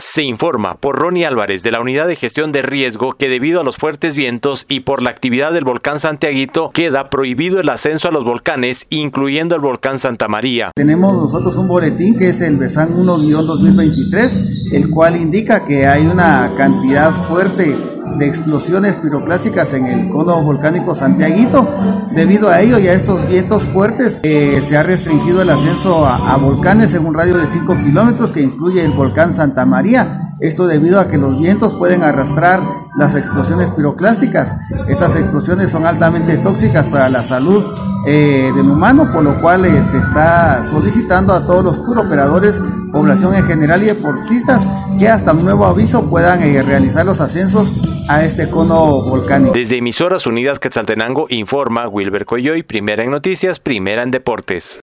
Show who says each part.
Speaker 1: Se informa por Ronnie Álvarez de la Unidad de Gestión de Riesgo que debido a los fuertes vientos y por la actividad del volcán Santiaguito queda prohibido el ascenso a los volcanes, incluyendo el volcán Santa María.
Speaker 2: Tenemos nosotros un boletín que es el BESAN 1-2023, el cual indica que hay una cantidad fuerte de explosiones piroclásticas en el cono volcánico Santiaguito. Debido a ello y a estos vientos fuertes, eh, se ha restringido el ascenso a, volcanes en un radio de 5 kilómetros que incluye el volcán Santa María. Esto debido a que los vientos pueden arrastrar las explosiones piroclásticas. Estas explosiones son altamente tóxicas para la salud eh, del humano, por lo cual eh, se está solicitando a todos los operadores, población en general y deportistas que hasta un nuevo aviso puedan eh, realizar los ascensos a este cono volcánico.
Speaker 1: Desde Emisoras Unidas Quetzaltenango informa Wilber Coyoy, primera en noticias, primera en deportes.